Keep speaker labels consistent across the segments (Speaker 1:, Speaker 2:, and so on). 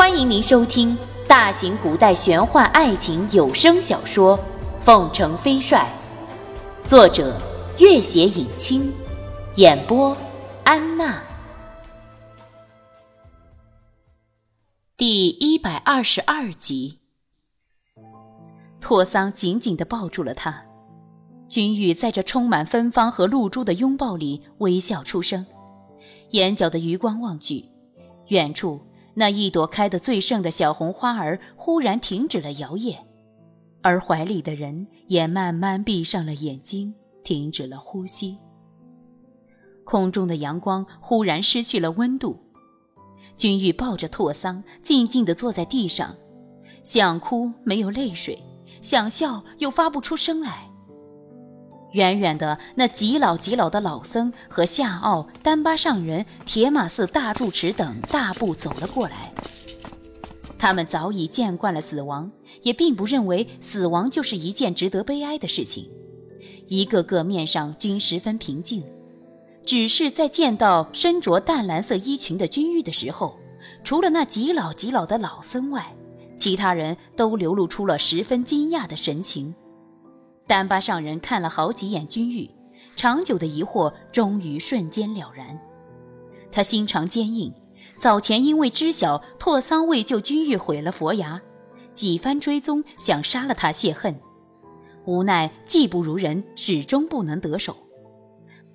Speaker 1: 欢迎您收听大型古代玄幻爱情有声小说《凤城飞帅》，作者：月写影清，演播：安娜。第一百二十二集，拓桑紧紧地抱住了他，君玉在这充满芬芳和露珠的拥抱里微笑出声，眼角的余光望去，远处。那一朵开得最盛的小红花儿忽然停止了摇曳，而怀里的人也慢慢闭上了眼睛，停止了呼吸。空中的阳光忽然失去了温度，君玉抱着拓桑，静静地坐在地上，想哭没有泪水，想笑又发不出声来。远远的，那极老极老的老僧和夏奥、丹巴上人、铁马寺大住持等大步走了过来。他们早已见惯了死亡，也并不认为死亡就是一件值得悲哀的事情。一个个面上均十分平静，只是在见到身着淡蓝色衣裙的君玉的时候，除了那极老极老的老僧外，其他人都流露出了十分惊讶的神情。丹巴上人看了好几眼君玉，长久的疑惑终于瞬间了然。他心肠坚硬，早前因为知晓拓桑为救君玉毁了佛牙，几番追踪想杀了他泄恨，无奈技不如人，始终不能得手。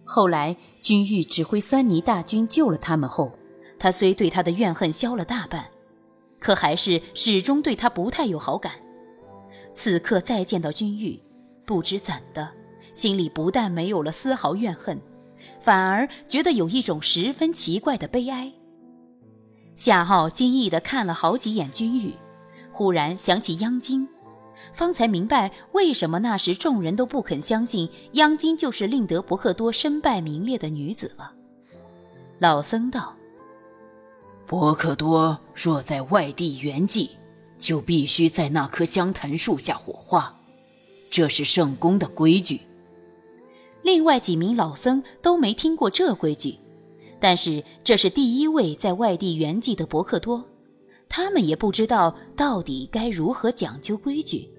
Speaker 1: 后来君玉指挥酸泥大军救了他们后，他虽对他的怨恨消了大半，可还是始终对他不太有好感。此刻再见到君玉。不知怎的，心里不但没有了丝毫怨恨，反而觉得有一种十分奇怪的悲哀。夏浩惊异地看了好几眼君玉，忽然想起央金，方才明白为什么那时众人都不肯相信央金就是令得伯克多身败名裂的女子了。老僧道：“
Speaker 2: 伯克多若在外地圆寂，就必须在那棵香檀树下火化。”这是圣宫的规矩。
Speaker 1: 另外几名老僧都没听过这规矩，但是这是第一位在外地圆寂的伯克多，他们也不知道到底该如何讲究规矩，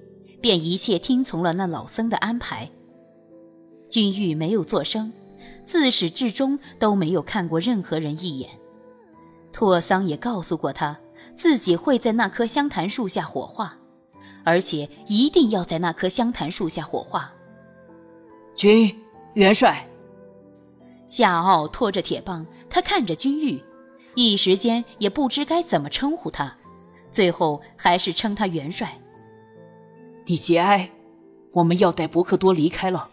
Speaker 1: 便一切听从了那老僧的安排。君玉没有作声，自始至终都没有看过任何人一眼。拓桑也告诉过他，自己会在那棵香檀树下火化。而且一定要在那棵香檀树下火化。
Speaker 2: 军元帅，
Speaker 1: 夏奥拖着铁棒，他看着君玉，一时间也不知该怎么称呼他，最后还是称他元帅。
Speaker 2: 你节哀，我们要带伯克多离开了。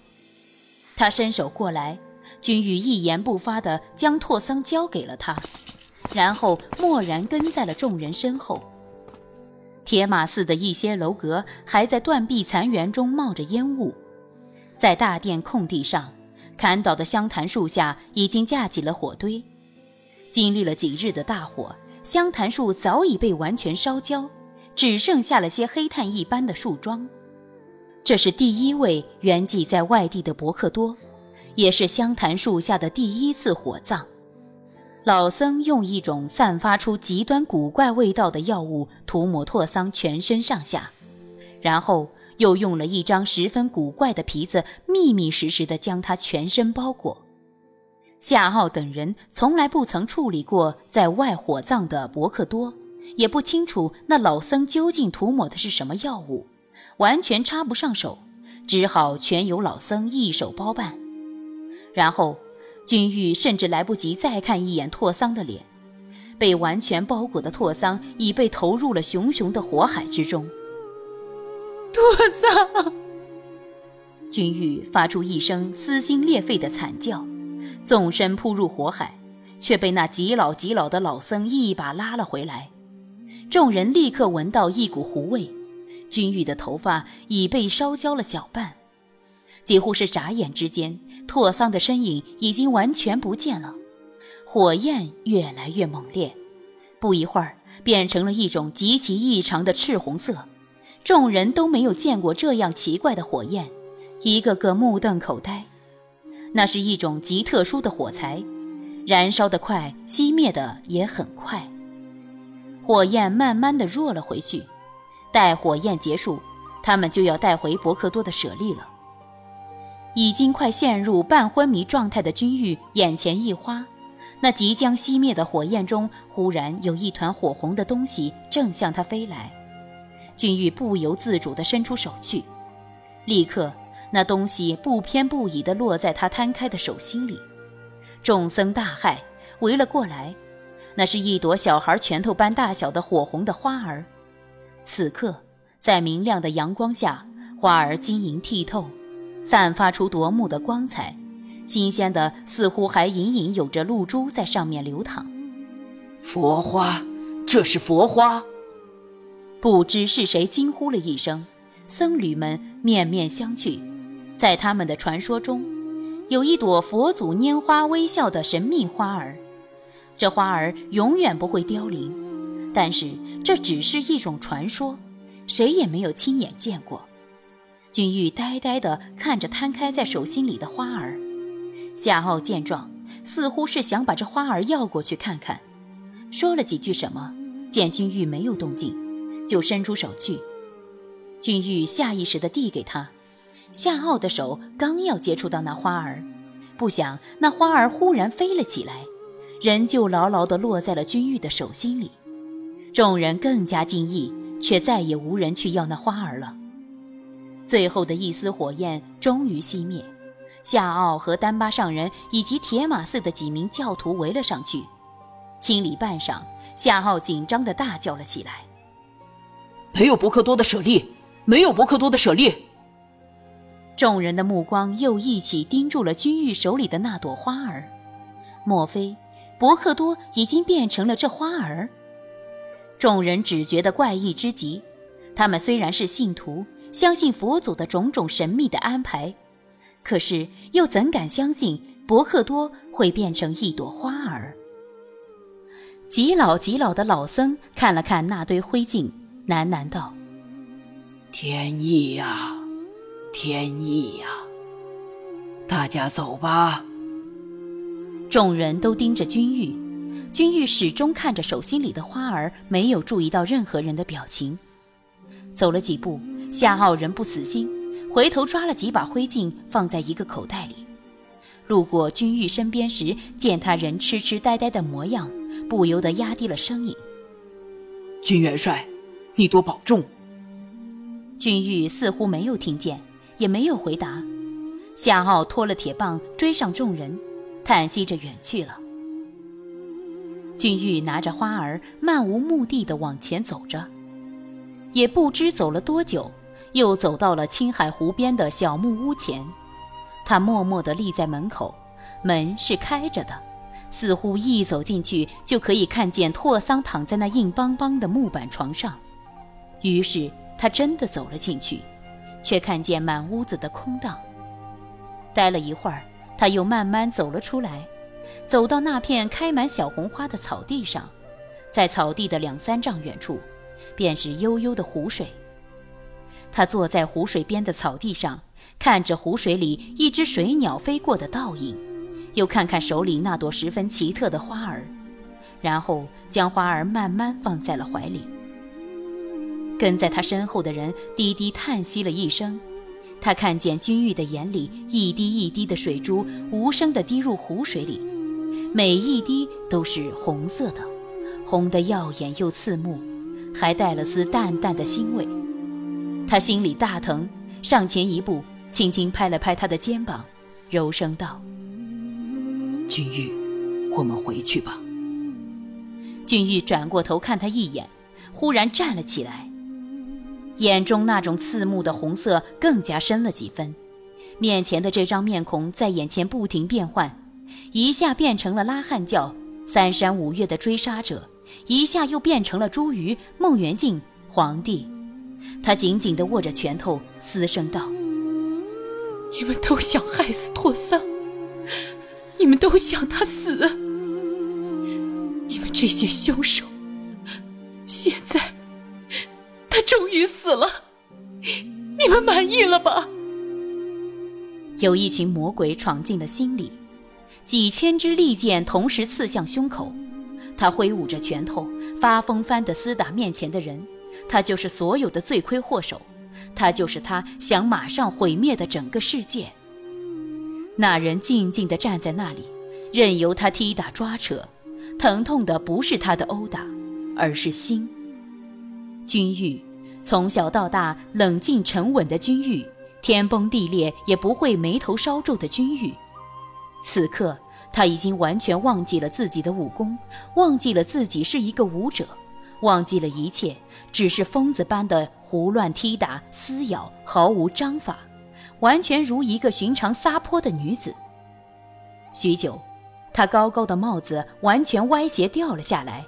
Speaker 1: 他伸手过来，君玉一言不发地将拓桑交给了他，然后默然跟在了众人身后。铁马寺的一些楼阁还在断壁残垣中冒着烟雾，在大殿空地上，砍倒的香檀树下已经架起了火堆。经历了几日的大火，香檀树早已被完全烧焦，只剩下了些黑炭一般的树桩。这是第一位圆寂在外地的伯克多，也是香檀树下的第一次火葬。老僧用一种散发出极端古怪味道的药物涂抹拓桑全身上下，然后又用了一张十分古怪的皮子，密密实实地将他全身包裹。夏奥等人从来不曾处理过在外火葬的伯克多，也不清楚那老僧究竟涂抹的是什么药物，完全插不上手，只好全由老僧一手包办。然后。君玉甚至来不及再看一眼拓桑的脸，被完全包裹的拓桑已被投入了熊熊的火海之中。
Speaker 3: 拓桑，
Speaker 1: 君玉发出一声撕心裂肺的惨叫，纵身扑入火海，却被那极老极老的老僧一把拉了回来。众人立刻闻到一股糊味，君玉的头发已被烧焦了小半，几乎是眨眼之间。拓桑的身影已经完全不见了，火焰越来越猛烈，不一会儿变成了一种极其异常的赤红色。众人都没有见过这样奇怪的火焰，一个个目瞪口呆。那是一种极特殊的火柴，燃烧得快，熄灭的也很快。火焰慢慢的弱了回去。待火焰结束，他们就要带回伯克多的舍利了。已经快陷入半昏迷状态的君玉眼前一花，那即将熄灭的火焰中，忽然有一团火红的东西正向他飞来。君玉不由自主地伸出手去，立刻，那东西不偏不倚地落在他摊开的手心里。众僧大骇，围了过来。那是一朵小孩拳头般大小的火红的花儿。此刻，在明亮的阳光下，花儿晶莹剔透，散发出夺目的光彩，新鲜的似乎还隐隐有着露珠在上面流淌。
Speaker 2: 佛花，这是佛花！
Speaker 1: 不知是谁惊呼了一声，僧侣们面面相觑。在他们的传说中，有一朵佛祖拈花微笑的神秘花儿，这花儿永远不会凋零。但是这只是一种传说，谁也没有亲眼见过。君玉呆呆地看着摊开在手心里的花儿，夏奥见状，似乎是想把这花儿要过去看看，说了几句什么，见君玉没有动静，就伸出手去。君玉下意识地递给他，夏奥的手刚要接触到那花儿，不想那花儿忽然飞了起来，人就牢牢地落在了君玉的手心里。众人更加惊异，却再也无人去要那花儿了。最后的一丝火焰终于熄灭，夏奥和丹巴上人以及铁马寺的几名教徒围了上去。清理半晌，夏奥紧张的大叫了起来：“
Speaker 2: 没有伯克多的舍利，没有伯克多的舍利！”
Speaker 1: 众人的目光又一起盯住了君玉手里的那朵花儿。莫非伯克多已经变成了这花儿？众人只觉得怪异之极，他们虽然是信徒，相信佛祖的种种神秘的安排，可是又怎敢相信伯克多会变成一朵花儿？极老极老的老僧看了看那堆灰烬，喃喃道：“
Speaker 2: 天意呀，天意呀！大家走吧。”
Speaker 1: 众人都盯着君玉。君玉始终看着手心里的花儿，没有注意到任何人的表情。走了几步，夏傲仍不死心，回头抓了几把灰烬放在一个口袋里。路过君玉身边时，见他人痴痴呆呆的模样，不由得压低了声音：“
Speaker 2: 君元帅，你多保重。”
Speaker 1: 君玉似乎没有听见，也没有回答。夏傲拖了铁棒追上众人，叹息着远去了。君玉拿着花儿，漫无目的地往前走着，也不知走了多久，又走到了青海湖边的小木屋前。他默默地立在门口，门是开着的，似乎一走进去就可以看见拓桑躺在那硬邦邦的木板床上。于是他真的走了进去，却看见满屋子的空荡。待了一会儿，他又慢慢走了出来。走到那片开满小红花的草地上，在草地的两三丈远处，便是悠悠的湖水。他坐在湖水边的草地上，看着湖水里一只水鸟飞过的倒影，又看看手里那朵十分奇特的花儿，然后将花儿慢慢放在了怀里。跟在他身后的人低低叹息了一声，他看见君玉的眼里一滴一滴的水珠无声地滴入湖水里。每一滴都是红色的，红得耀眼又刺目，还带了丝淡淡的腥味。他心里大疼，上前一步，轻轻拍了拍他的肩膀，柔声道：“
Speaker 2: 君玉，我们回去吧。”
Speaker 1: 君玉转过头看他一眼，忽然站了起来，眼中那种刺目的红色更加深了几分。面前的这张面孔在眼前不停变换。一下变成了拉汉教三山五岳的追杀者，一下又变成了朱瑜、孟元敬、皇帝。他紧紧地握着拳头，嘶声道：“
Speaker 3: 你们都想害死拓桑，你们都想他死。你们这些凶手，现在他终于死了，你们满意了吧？”
Speaker 1: 有一群魔鬼闯进了心里。几千支利剑同时刺向胸口，他挥舞着拳头，发疯般的厮打面前的人。他就是所有的罪魁祸首，他就是他想马上毁灭的整个世界。那人静静地站在那里，任由他踢打抓扯，疼痛的不是他的殴打，而是心。君玉，从小到大冷静沉稳的君玉，天崩地裂也不会眉头稍皱的君玉，此刻他已经完全忘记了自己的武功，忘记了自己是一个武者。忘记了一切，只是疯子般的胡乱踢打、撕咬，毫无章法，完全如一个寻常撒泼的女子。许久，她高高的帽子完全歪斜掉了下来，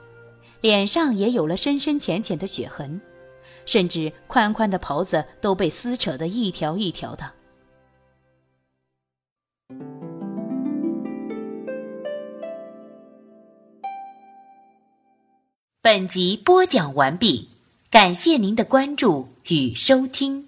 Speaker 1: 脸上也有了深深浅浅的血痕，甚至宽宽的袍子都被撕扯得一条一条的。本集播讲完毕，感谢您的关注与收听。